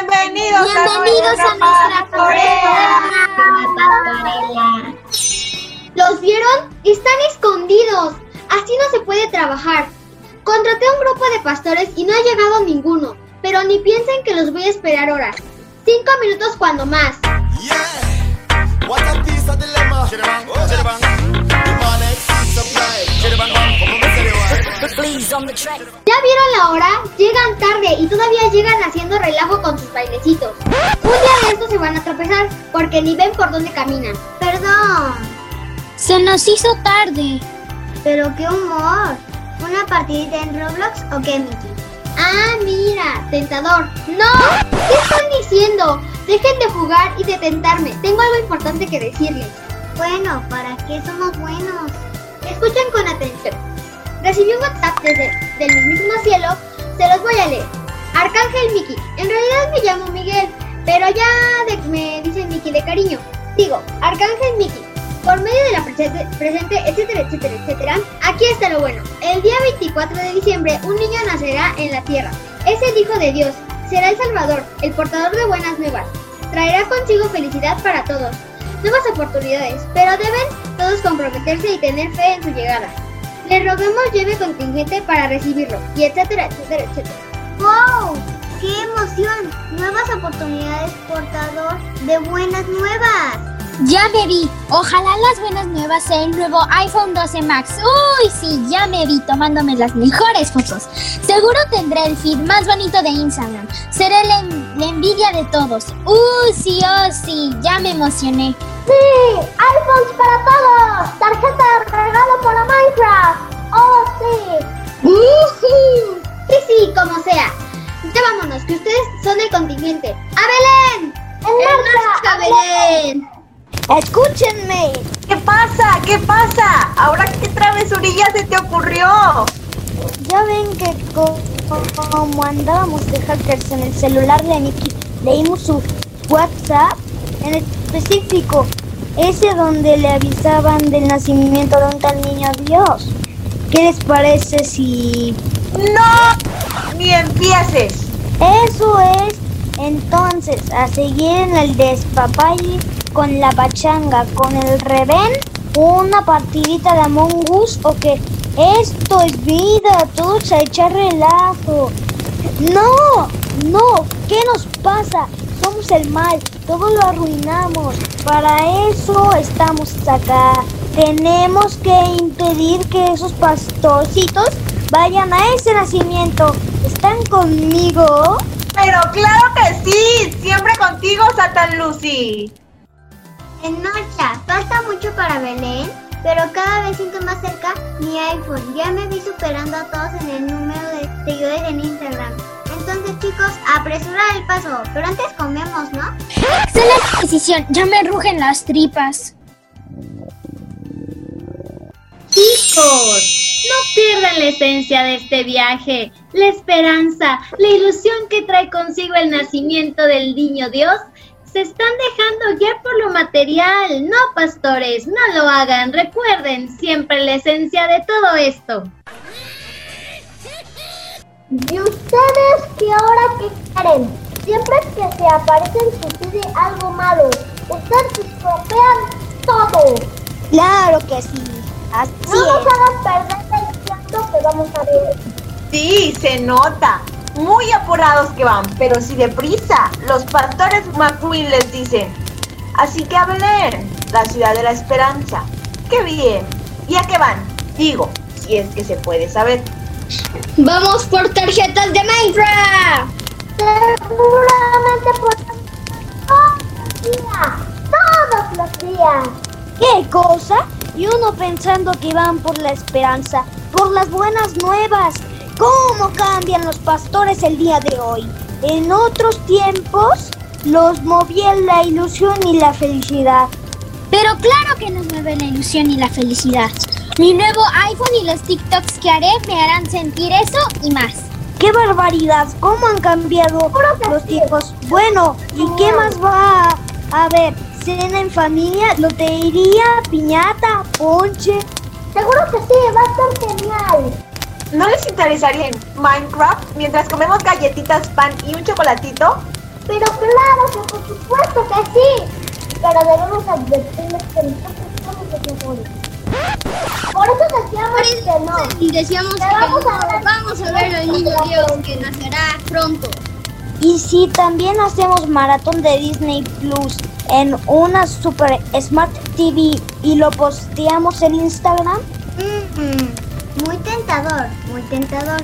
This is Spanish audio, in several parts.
Bienvenidos, Bienvenidos a nuestra pastorela. ¿Los vieron? Están escondidos. Así no se puede trabajar. Contraté a un grupo de pastores y no ha llegado ninguno. Pero ni piensen que los voy a esperar horas. Cinco minutos cuando más. Yeah. What a piece of dilemma. ¿Ya vieron la hora? Llegan tarde y todavía llegan haciendo relajo con sus bailecitos. Un día de estos se van a tropezar porque ni ven por dónde caminan. Perdón. Se nos hizo tarde. Pero qué humor. ¿Una partidita en Roblox o qué, Mickey? Ah, mira, tentador. ¡No! ¿Qué están diciendo? Dejen de jugar y de tentarme. Tengo algo importante que decirles. Bueno, ¿para qué somos buenos? Escuchen con atención. Recibí un WhatsApp desde del mismísimo cielo. Se los voy a leer. Arcángel Mickey. En realidad me llamo Miguel, pero ya me dicen Mickey de cariño. Digo, Arcángel Mickey. Por medio de la presente, presente, etcétera, etcétera, etcétera, aquí está lo bueno. El día 24 de diciembre un niño nacerá en la tierra. Es el Hijo de Dios. Será el Salvador, el portador de buenas nuevas. Traerá consigo felicidad para todos. Nuevas oportunidades, pero deben todos comprometerse y tener fe en su llegada. Le rogamos lleve contingente para recibirlo, y etcétera, etcétera, etcétera. ¡Wow! ¡Qué emoción! Nuevas oportunidades, portador de buenas nuevas. Ya me vi. Ojalá las buenas nuevas sea el nuevo iPhone 12 Max. Uy, sí, ya me vi tomándome las mejores fotos. Seguro tendré el feed más bonito de Instagram. Seré la, en- la envidia de todos. Uy, sí, oh, sí, ya me emocioné. ¡Sí! ¡iPhones para todos! ¡Tarjeta de regalo para Minecraft! ¡Oh, sí! ¡Woohoo! Sí, sí, como sea. Ya vámonos, que ustedes son el contingente. ¡A Belén! ¡En marcha, Belén! Escúchenme. ¿Qué pasa? ¿Qué pasa? ¿Ahora qué travesurilla se te ocurrió? Ya ven que co- como andábamos de hackers en el celular de Nikki, leímos su WhatsApp, en específico, ese donde le avisaban del nacimiento de un tal niño Dios. ¿Qué les parece si ¡No! ¡Ni empieces! eso es entonces a seguir en el despapalle con la pachanga, con el revén, una partidita de Among Us o que esto es vida, todos a echar relajo. No, no, ¿qué nos pasa? El mal, todo lo arruinamos. Para eso estamos acá. Tenemos que impedir que esos pastorcitos vayan a ese nacimiento. ¿Están conmigo? Pero claro que sí, siempre contigo, Satan Lucy. En marcha, falta mucho para Belén, pero cada vez siento más cerca mi iPhone. Ya me vi superando a todos en el número de seguidores en Instagram. Entonces, chicos, apresurar el paso, pero antes comemos, ¿no? Excelente decisión, ya me rugen las tripas. Chicos, no pierdan la esencia de este viaje, la esperanza, la ilusión que trae consigo el nacimiento del niño Dios. Se están dejando guiar por lo material. No, pastores, no lo hagan. Recuerden siempre la esencia de todo esto. ¿Y ustedes qué ahora qué quieren? Siempre que se aparecen sucede algo malo. Ustedes estropean todo. Claro que sí. Así No nos es. hagan perder el tiempo que vamos a ver. Sí, se nota. Muy apurados que van, pero sí deprisa. Los pastores McQueen les dicen. Así que a Belén, la ciudad de la esperanza. ¡Qué bien! ¿Y a qué van? Digo, si es que se puede saber. Vamos por tarjetas de Minecraft. Seguramente por todos los días. Todos los días. ¿Qué cosa? Y uno pensando que van por la esperanza, por las buenas nuevas. ¿Cómo cambian los pastores el día de hoy? En otros tiempos los movía la ilusión y la felicidad. Pero claro que nos mueve la ilusión y la felicidad. Mi nuevo iPhone y los TikToks que haré me harán sentir eso y más. ¡Qué barbaridad! ¿Cómo han cambiado los tiempos? Bueno, ¿y qué más va a haber? ¿Cena en familia? ¿Lotería? ¿Piñata? ¿Ponche? Seguro que sí, va a estar genial. ¿No les interesaría en Minecraft mientras comemos galletitas, pan y un chocolatito? Pero claro que por supuesto que sí. Pero debemos advertirles que nosotros somos los mejores. Por eso decíamos que no. Y decíamos que vamos a ver- vamos a ver al niño Dios que nacerá pronto. Y si también hacemos maratón de Disney Plus en una Super Smart TV y lo posteamos en Instagram, Mm, muy tentador, muy tentador.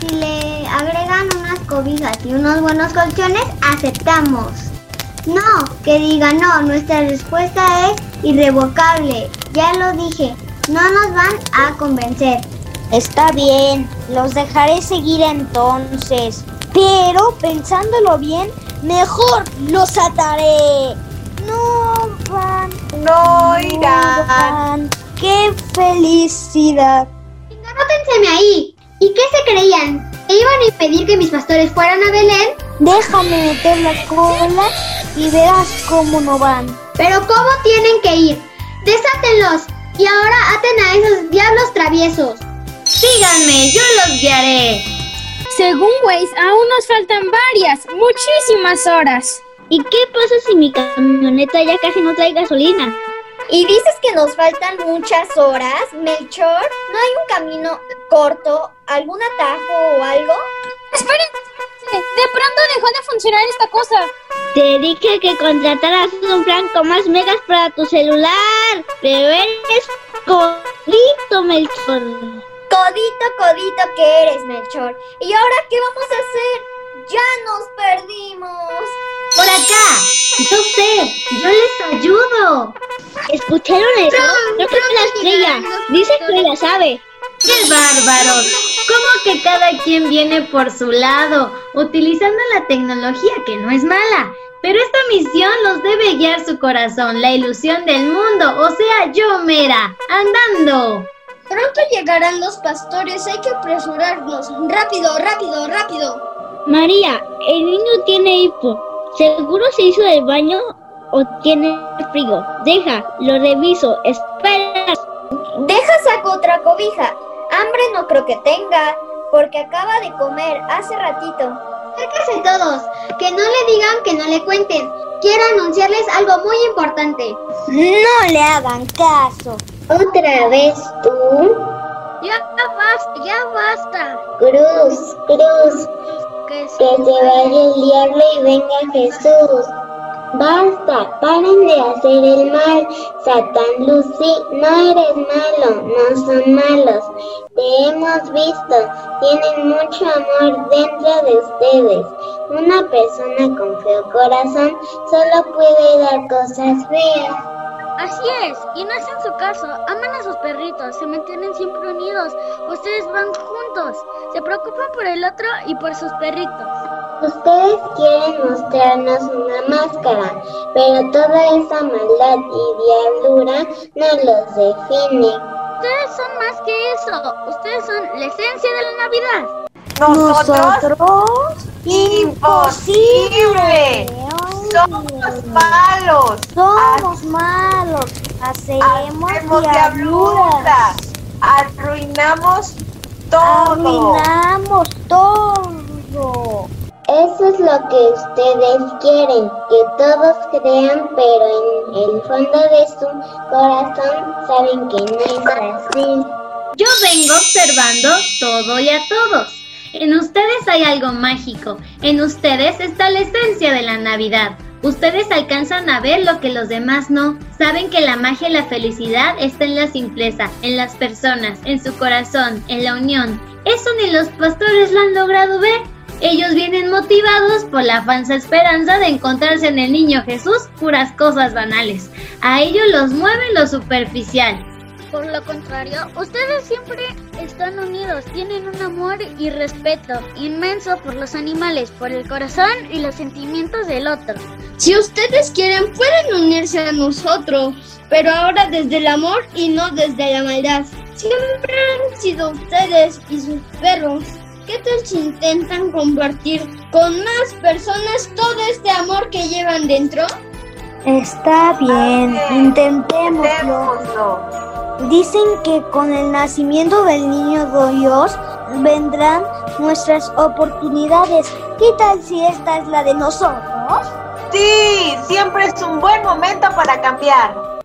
Si le agregan unas cobijas y unos buenos colchones, aceptamos. No, que diga no, nuestra respuesta es irrevocable. Ya lo dije, no nos van a convencer. está bien, los dejaré seguir entonces. Pero pensándolo bien, mejor los ataré. No van, No irán. van. ¡Qué felicidad! Anótenseme ahí. ¿Y qué se creían? ¿Que iban a impedir que mis pastores fueran a Belén? Déjame meter la cola y verás cómo no van. Pero ¿cómo tienen que ir? Desátenlos y ahora aten a esos diablos traviesos. Síganme, yo los guiaré. Según Waze, aún nos faltan varias, muchísimas horas. ¿Y qué pasa si mi camioneta ya casi no trae gasolina? ¿Y dices que nos faltan muchas horas, Melchor? ¿No hay un camino corto, algún atajo o algo? Esperen, de pronto dejó de funcionar esta cosa. Te dije que contrataras un plan con más megas para tu celular, pero eres codito, Melchor. Codito, codito que eres, Melchor. ¿Y ahora qué vamos a hacer? ¡Ya nos perdimos! Por acá. Yo sé, yo les ayudo. ¿Escucharon eso? Creo que la estrella. Dice que la sabe. ¡Qué bárbaros! ¿Cómo que cada quien viene por su lado, utilizando la tecnología que no es mala? Pero esta misión los debe guiar su corazón, la ilusión del mundo, o sea, yo mera, andando. Pronto llegarán los pastores, hay que apresurarnos. Rápido, rápido, rápido. María, el niño tiene hipo. ¿Seguro se hizo del baño o tiene frío? Deja, lo reviso. Espera. Deja saco otra cobija. Porque acaba de comer hace ratito. Acérquense todos, que no le digan que no le cuenten. Quiero anunciarles algo muy importante. No le hagan caso. ¿Otra vez tú? Ya basta, ya basta. Cruz, cruz, Que que se vaya el diablo y venga Jesús. Basta, paren de hacer el mal. Satán Lucy, no eres malo, no son malos. Te hemos visto, tienen mucho amor dentro de ustedes. Una persona con feo corazón solo puede dar cosas feas. Así es, y no hacen su caso, aman a sus perritos, se mantienen siempre unidos, ustedes van juntos, se preocupan por el otro y por sus perritos. Ustedes quieren mostrarnos una máscara, pero toda esa maldad y diablura no los define. Ustedes son más que eso, ustedes son la esencia de la Navidad. Nosotros, imposible. Somos malos. Somos malos. Hacemos Hacemos diabluras. diabluras. Arruinamos todo. Arruinamos todo. Eso es lo que ustedes quieren, que todos crean, pero en el fondo de su corazón saben que no es así. Yo vengo observando todo y a todos. En ustedes hay algo mágico. En ustedes está la esencia de la Navidad. Ustedes alcanzan a ver lo que los demás no. Saben que la magia y la felicidad está en la simpleza, en las personas, en su corazón, en la unión. Eso ni los pastores lo han logrado ver. Ellos vienen motivados por la falsa esperanza de encontrarse en el niño Jesús puras cosas banales. A ellos los mueve lo superficial. Por lo contrario, ustedes siempre están unidos, tienen un amor y respeto inmenso por los animales, por el corazón y los sentimientos del otro. Si ustedes quieren, pueden unirse a nosotros, pero ahora desde el amor y no desde la maldad. Siempre han sido ustedes y sus perros. ¿Qué tal si intentan compartir con más personas todo este amor que llevan dentro? Está bien, intentémoslo. Démoslo. Dicen que con el nacimiento del niño Dios vendrán nuestras oportunidades. ¿Qué tal si esta es la de nosotros? Sí, siempre es un buen momento para cambiar.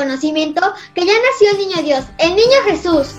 Conocimiento que ya nació el niño Dios, el niño Jesús.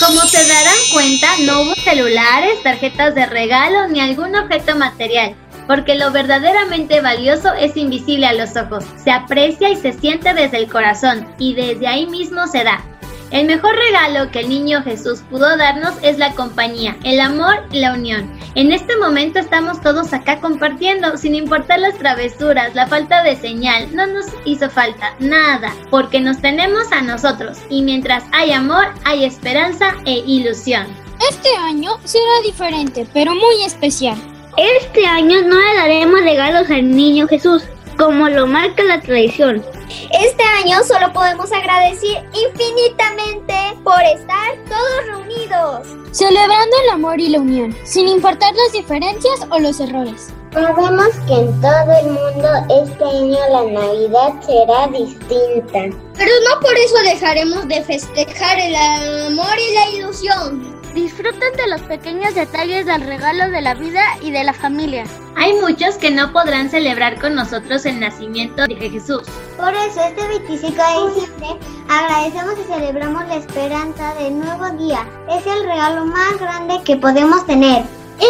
Como se darán cuenta, no hubo celulares, tarjetas de regalo ni algún objeto material, porque lo verdaderamente valioso es invisible a los ojos, se aprecia y se siente desde el corazón, y desde ahí mismo se da. El mejor regalo que el niño Jesús pudo darnos es la compañía, el amor y la unión. En este momento estamos todos acá compartiendo, sin importar las travesuras, la falta de señal, no nos hizo falta nada, porque nos tenemos a nosotros, y mientras hay amor, hay esperanza e ilusión. Este año será diferente, pero muy especial. Este año no le daremos regalos al niño Jesús, como lo marca la tradición. Este año solo podemos agradecer infinitamente por estar todos reunidos. Celebrando el amor y la unión, sin importar las diferencias o los errores. Sabemos que en todo el mundo este año la Navidad será distinta. Pero no por eso dejaremos de festejar el amor y la ilusión. Disfruten de los pequeños detalles del regalo de la vida y de la familia. Hay muchos que no podrán celebrar con nosotros el nacimiento de Jesús. Por eso este 25 de diciembre agradecemos y celebramos la esperanza del nuevo día. Es el regalo más grande que podemos tener.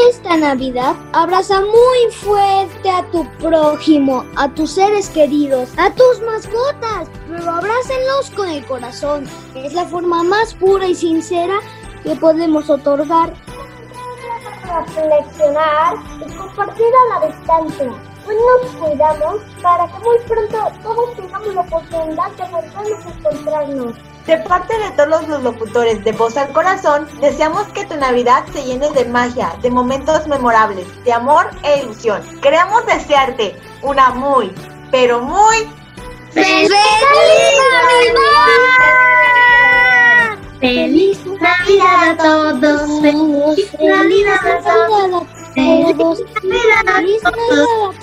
Esta Navidad abraza muy fuerte a tu prójimo, a tus seres queridos, a tus mascotas, pero abrácenlos con el corazón. Es la forma más pura y sincera que podemos otorgar. Reflexionar y compartir a la distancia. Hoy nos cuidamos para que muy pronto todos tengamos la oportunidad de volvernos a encontrarnos. De parte de todos los locutores de Voz al Corazón, deseamos que tu Navidad se llene de magia, de momentos memorables, de amor e ilusión. Queremos desearte una muy, pero muy ¡Feliz ¡Feliz Navidad a todos! ¡Feliz Navidad a todos! ¡Feliz Navidad a todos!